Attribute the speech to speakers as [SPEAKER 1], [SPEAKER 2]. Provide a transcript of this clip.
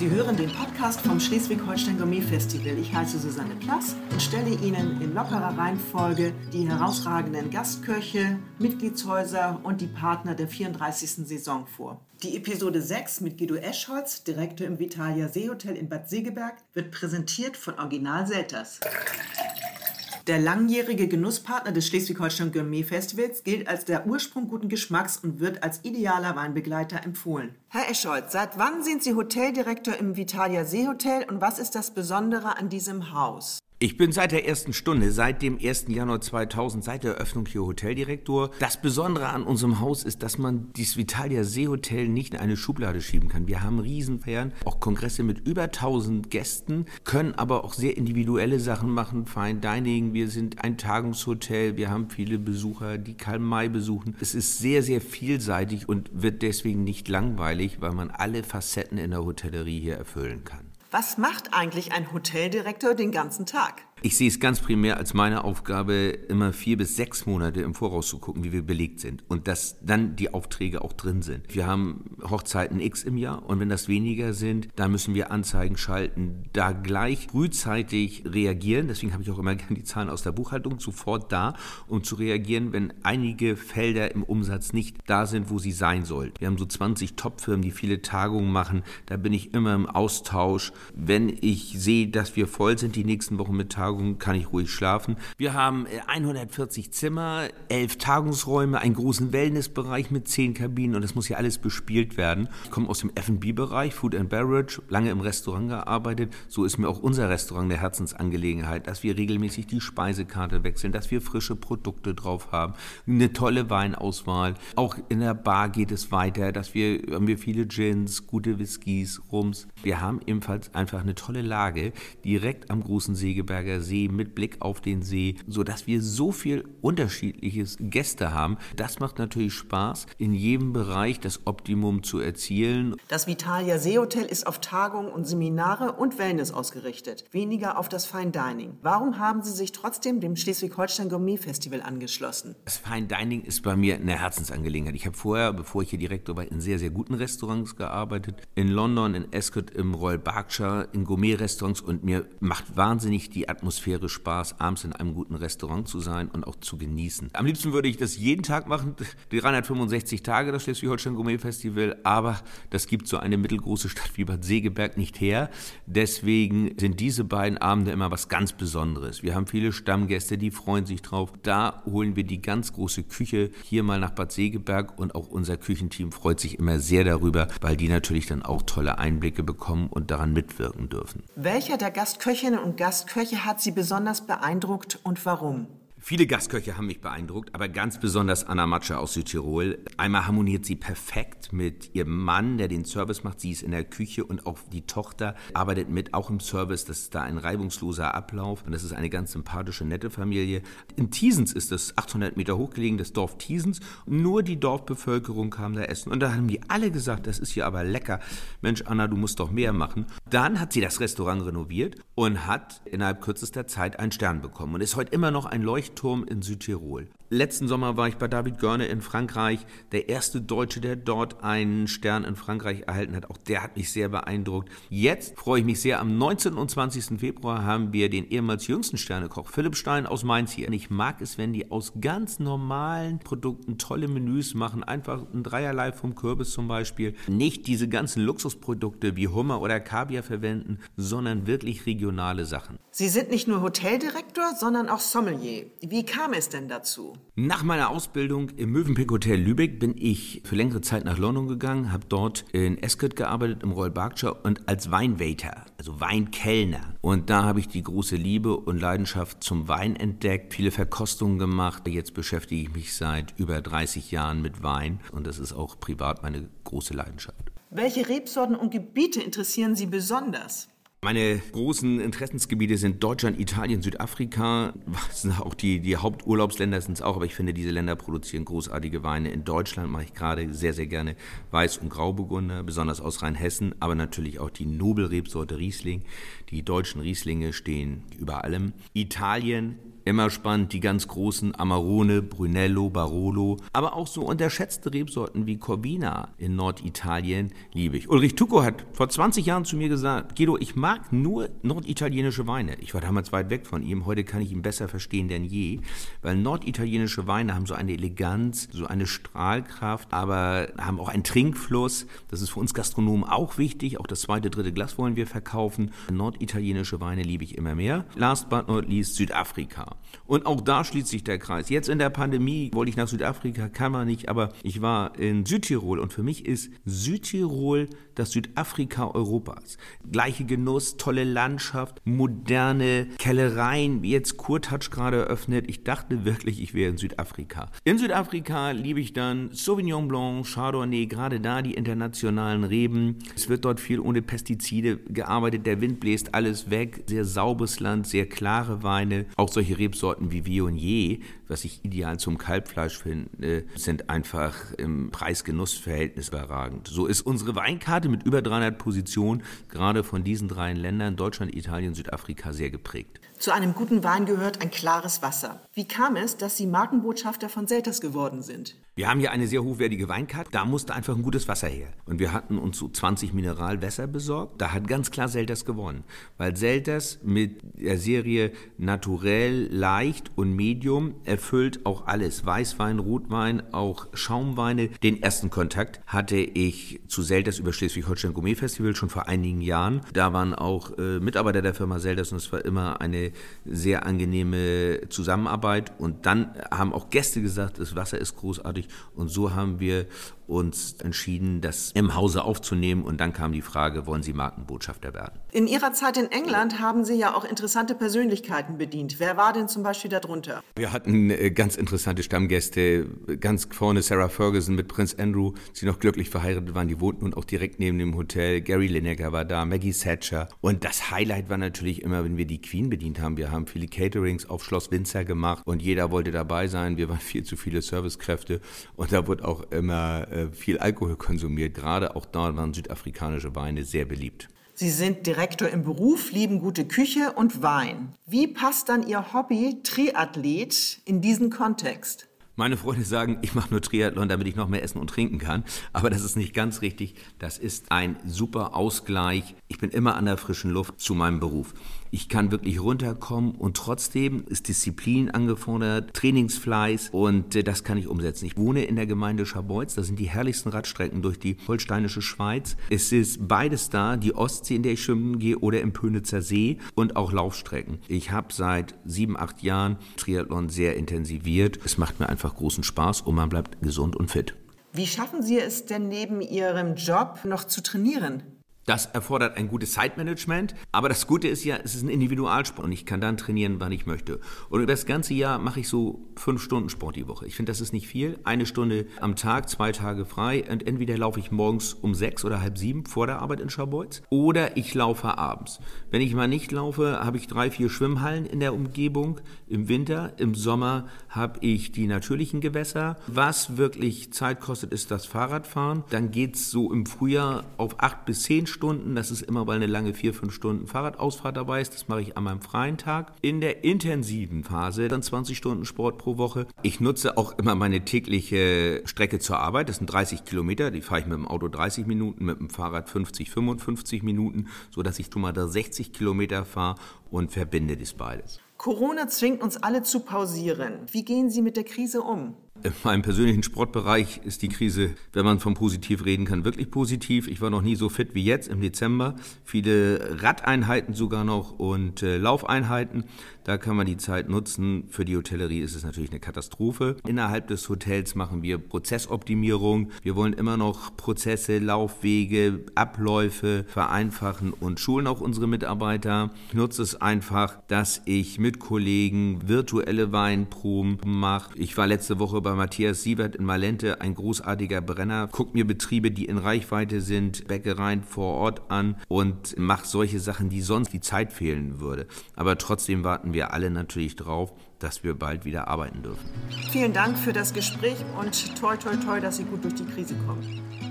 [SPEAKER 1] Sie hören den Podcast vom Schleswig-Holstein Gourmet Festival. Ich heiße Susanne Plass und stelle Ihnen in lockerer Reihenfolge die herausragenden Gastköche, Mitgliedshäuser und die Partner der 34. Saison vor. Die Episode 6 mit Guido Eschholz, Direktor im Vitalia Seehotel in Bad Segeberg, wird präsentiert von Original Selters. Der langjährige Genusspartner des Schleswig-Holstein Gourmet Festivals gilt als der Ursprung guten Geschmacks und wird als idealer Weinbegleiter empfohlen. Herr Escholz, seit wann sind Sie Hoteldirektor im Vitalia Seehotel und was ist das Besondere an diesem Haus?
[SPEAKER 2] Ich bin seit der ersten Stunde, seit dem 1. Januar 2000, seit der Eröffnung hier Hoteldirektor. Das Besondere an unserem Haus ist, dass man dieses Vitalia Seehotel nicht in eine Schublade schieben kann. Wir haben Riesenfeiern, auch Kongresse mit über 1000 Gästen, können aber auch sehr individuelle Sachen machen, Fine Dining. Wir sind ein Tagungshotel, wir haben viele Besucher, die Karl May besuchen. Es ist sehr, sehr vielseitig und wird deswegen nicht langweilig, weil man alle Facetten in der Hotellerie hier erfüllen kann.
[SPEAKER 1] Was macht eigentlich ein Hoteldirektor den ganzen Tag?
[SPEAKER 2] Ich sehe es ganz primär als meine Aufgabe, immer vier bis sechs Monate im Voraus zu gucken, wie wir belegt sind und dass dann die Aufträge auch drin sind. Wir haben Hochzeiten X im Jahr und wenn das weniger sind, dann müssen wir Anzeigen schalten, da gleich frühzeitig reagieren. Deswegen habe ich auch immer gerne die Zahlen aus der Buchhaltung sofort da, um zu reagieren, wenn einige Felder im Umsatz nicht da sind, wo sie sein sollten. Wir haben so 20 Top-Firmen, die viele Tagungen machen. Da bin ich immer im Austausch. Wenn ich sehe, dass wir voll sind die nächsten Wochen mit Tagungen, Tagung kann ich ruhig schlafen. Wir haben 140 äh, Zimmer, elf Tagungsräume, einen großen Wellnessbereich mit zehn Kabinen und das muss hier alles bespielt werden. Ich komme aus dem F&B-Bereich, Food and Beverage, lange im Restaurant gearbeitet. So ist mir auch unser Restaurant eine Herzensangelegenheit, dass wir regelmäßig die Speisekarte wechseln, dass wir frische Produkte drauf haben, eine tolle Weinauswahl. Auch in der Bar geht es weiter, dass wir haben wir viele Gins, gute Whiskys, Rums. Wir haben ebenfalls einfach eine tolle Lage direkt am großen Segeberger See mit Blick auf den See, sodass wir so viel unterschiedliches Gäste haben. Das macht natürlich Spaß, in jedem Bereich das Optimum zu erzielen.
[SPEAKER 1] Das Vitalia Seehotel ist auf Tagungen und Seminare und Wellness ausgerichtet, weniger auf das Fine Dining. Warum haben Sie sich trotzdem dem Schleswig-Holstein Gourmet Festival angeschlossen?
[SPEAKER 2] Das Fine Dining ist bei mir eine Herzensangelegenheit. Ich habe vorher, bevor ich hier Direktor war, in sehr, sehr guten Restaurants gearbeitet. In London, in Ascot, im Royal Berkshire, in Gourmet-Restaurants und mir macht wahnsinnig die Atmosphäre Atmosphäre Spaß, abends in einem guten Restaurant zu sein und auch zu genießen. Am liebsten würde ich das jeden Tag machen, die 365 Tage das Schleswig-Holstein Gourmet Festival, aber das gibt so eine mittelgroße Stadt wie Bad Segeberg nicht her. Deswegen sind diese beiden Abende immer was ganz Besonderes. Wir haben viele Stammgäste, die freuen sich drauf. Da holen wir die ganz große Küche hier mal nach Bad Segeberg und auch unser Küchenteam freut sich immer sehr darüber, weil die natürlich dann auch tolle Einblicke bekommen und daran mitwirken dürfen.
[SPEAKER 1] Welcher der Gastköchinnen und Gastköche hat Sie besonders beeindruckt und warum?
[SPEAKER 2] Viele Gastköche haben mich beeindruckt, aber ganz besonders Anna Matsche aus Südtirol. Einmal harmoniert sie perfekt mit ihrem Mann, der den Service macht. Sie ist in der Küche und auch die Tochter arbeitet mit, auch im Service. Das ist da ein reibungsloser Ablauf und das ist eine ganz sympathische, nette Familie. In Thiesens ist es 800 Meter hochgelegen, das Dorf Thiesens. Nur die Dorfbevölkerung kam da essen und da haben die alle gesagt, das ist hier aber lecker. Mensch, Anna, du musst doch mehr machen. Dann hat sie das Restaurant renoviert und hat innerhalb kürzester Zeit einen Stern bekommen und ist heute immer noch ein Leuchtturm Leuchtturm in Südtirol. Letzten Sommer war ich bei David Görne in Frankreich, der erste Deutsche, der dort einen Stern in Frankreich erhalten hat. Auch der hat mich sehr beeindruckt. Jetzt freue ich mich sehr. Am 19. und 20. Februar haben wir den ehemals jüngsten Sternekoch Philipp Stein aus Mainz hier. Und ich mag es, wenn die aus ganz normalen Produkten tolle Menüs machen. Einfach ein Dreierlei vom Kürbis zum Beispiel. Nicht diese ganzen Luxusprodukte wie Hummer oder Kaviar verwenden, sondern wirklich regionale Sachen.
[SPEAKER 1] Sie sind nicht nur Hoteldirektor, sondern auch Sommelier. Wie kam es denn dazu?
[SPEAKER 2] Nach meiner Ausbildung im Mövenpick Hotel Lübeck bin ich für längere Zeit nach London gegangen, habe dort in Ascot gearbeitet, im Royal Berkshire und als Weinwaiter, also Weinkellner. Und da habe ich die große Liebe und Leidenschaft zum Wein entdeckt, viele Verkostungen gemacht. Jetzt beschäftige ich mich seit über 30 Jahren mit Wein und das ist auch privat meine große Leidenschaft.
[SPEAKER 1] Welche Rebsorten und Gebiete interessieren Sie besonders?
[SPEAKER 2] Meine großen Interessensgebiete sind Deutschland, Italien, Südafrika. Auch die, die Haupturlaubsländer sind es auch, aber ich finde, diese Länder produzieren großartige Weine. In Deutschland mache ich gerade sehr, sehr gerne Weiß- und Grauburgunder, besonders aus Rheinhessen, aber natürlich auch die Nobelrebsorte Riesling. Die deutschen Rieslinge stehen über allem. Italien Immer spannend, die ganz großen Amarone, Brunello, Barolo, aber auch so unterschätzte Rebsorten wie Corvina in Norditalien liebe ich. Ulrich Tucko hat vor 20 Jahren zu mir gesagt, Guido, ich mag nur norditalienische Weine. Ich war damals weit weg von ihm, heute kann ich ihn besser verstehen denn je, weil norditalienische Weine haben so eine Eleganz, so eine Strahlkraft, aber haben auch einen Trinkfluss. Das ist für uns Gastronomen auch wichtig. Auch das zweite, dritte Glas wollen wir verkaufen. Norditalienische Weine liebe ich immer mehr. Last but not least Südafrika. Und auch da schließt sich der Kreis. Jetzt in der Pandemie wollte ich nach Südafrika, kann man nicht, aber ich war in Südtirol und für mich ist Südtirol das Südafrika Europas. Gleiche Genuss, tolle Landschaft, moderne Kellereien, jetzt Kurtatsch gerade eröffnet. Ich dachte wirklich, ich wäre in Südafrika. In Südafrika liebe ich dann Sauvignon Blanc, Chardonnay, gerade da die internationalen Reben. Es wird dort viel ohne Pestizide gearbeitet, der Wind bläst alles weg, sehr sauberes Land, sehr klare Weine. Auch solche Rebsorten wie Viognier, was ich ideal zum Kalbfleisch finde, sind einfach im Preis-Genuss-Verhältnis überragend. So ist unsere Weinkarte mit über 300 Positionen gerade von diesen drei Ländern, Deutschland, Italien, Südafrika, sehr geprägt.
[SPEAKER 1] Zu einem guten Wein gehört ein klares Wasser. Wie kam es, dass Sie Markenbotschafter von Selters geworden sind?
[SPEAKER 2] Wir haben hier eine sehr hochwertige Weinkarte. Da musste einfach ein gutes Wasser her. Und wir hatten uns so 20 Mineralwässer besorgt. Da hat ganz klar Selters gewonnen. Weil Selters mit der Serie Naturell, Leicht und Medium erfüllt auch alles. Weißwein, Rotwein, auch Schaumweine. Den ersten Kontakt hatte ich zu Selters über Schleswig-Holstein Gourmet Festival schon vor einigen Jahren. Da waren auch äh, Mitarbeiter der Firma Selters und es war immer eine sehr angenehme Zusammenarbeit. Und dann haben auch Gäste gesagt, das Wasser ist großartig. Und so haben wir uns entschieden, das im Hause aufzunehmen. Und dann kam die Frage, wollen Sie Markenbotschafter werden?
[SPEAKER 1] In Ihrer Zeit in England haben Sie ja auch interessante Persönlichkeiten bedient. Wer war denn zum Beispiel darunter?
[SPEAKER 2] Wir hatten äh, ganz interessante Stammgäste. Ganz vorne Sarah Ferguson mit Prinz Andrew, die noch glücklich verheiratet waren. Die wohnten nun auch direkt neben dem Hotel. Gary Lineker war da, Maggie Thatcher. Und das Highlight war natürlich immer, wenn wir die Queen bedient haben. Wir haben viele Caterings auf Schloss Windsor gemacht und jeder wollte dabei sein. Wir waren viel zu viele Servicekräfte und da wurde auch immer äh, viel Alkohol konsumiert. Gerade auch da waren südafrikanische Weine sehr beliebt.
[SPEAKER 1] Sie sind Direktor im Beruf, lieben gute Küche und Wein. Wie passt dann Ihr Hobby Triathlet in diesen Kontext?
[SPEAKER 2] Meine Freunde sagen, ich mache nur Triathlon, damit ich noch mehr essen und trinken kann. Aber das ist nicht ganz richtig. Das ist ein super Ausgleich. Ich bin immer an der frischen Luft zu meinem Beruf. Ich kann wirklich runterkommen und trotzdem ist Disziplin angefordert, Trainingsfleiß und äh, das kann ich umsetzen. Ich wohne in der Gemeinde Scharbeutz, das sind die herrlichsten Radstrecken durch die holsteinische Schweiz. Es ist beides da, die Ostsee, in der ich schwimmen gehe oder im Pönitzer See und auch Laufstrecken. Ich habe seit sieben, acht Jahren Triathlon sehr intensiviert. Es macht mir einfach großen Spaß und man bleibt gesund und fit.
[SPEAKER 1] Wie schaffen Sie es denn neben Ihrem Job noch zu trainieren?
[SPEAKER 2] Das erfordert ein gutes Zeitmanagement, aber das Gute ist ja, es ist ein Individualsport und ich kann dann trainieren, wann ich möchte. Und über das ganze Jahr mache ich so fünf Stunden Sport die Woche. Ich finde, das ist nicht viel. Eine Stunde am Tag, zwei Tage frei und entweder laufe ich morgens um sechs oder halb sieben vor der Arbeit in Scharbeutz oder ich laufe abends. Wenn ich mal nicht laufe, habe ich drei, vier Schwimmhallen in der Umgebung. Im Winter, im Sommer habe ich die natürlichen Gewässer. Was wirklich Zeit kostet, ist das Fahrradfahren. Dann geht es so im Frühjahr auf acht bis zehn Stunden. Das ist immer, weil eine lange vier, fünf Stunden Fahrradausfahrt dabei ist. Das mache ich an meinem freien Tag. In der intensiven Phase dann 20 Stunden Sport pro Woche. Ich nutze auch immer meine tägliche Strecke zur Arbeit. Das sind 30 Kilometer. Die fahre ich mit dem Auto 30 Minuten, mit dem Fahrrad 50, 55 Minuten, sodass ich schon mal da 60 Kilometer fahre und verbinde das beides.
[SPEAKER 1] Corona zwingt uns alle zu pausieren. Wie gehen Sie mit der Krise um?
[SPEAKER 2] In meinem persönlichen Sportbereich ist die Krise, wenn man von positiv reden kann, wirklich positiv. Ich war noch nie so fit wie jetzt im Dezember. Viele Radeinheiten sogar noch und äh, Laufeinheiten. Da kann man die Zeit nutzen. Für die Hotellerie ist es natürlich eine Katastrophe. Innerhalb des Hotels machen wir Prozessoptimierung. Wir wollen immer noch Prozesse, Laufwege, Abläufe vereinfachen und schulen auch unsere Mitarbeiter. Ich nutze es einfach, dass ich mit Kollegen virtuelle Weinproben mache. Ich war letzte Woche bei Matthias Sievert in Malente, ein großartiger Brenner. Guck mir Betriebe, die in Reichweite sind, Bäckereien vor Ort an und mache solche Sachen, die sonst die Zeit fehlen würde. Aber trotzdem warten wir alle natürlich drauf, dass wir bald wieder arbeiten dürfen.
[SPEAKER 1] Vielen Dank für das Gespräch und toi, toi, toi, dass Sie gut durch die Krise kommen.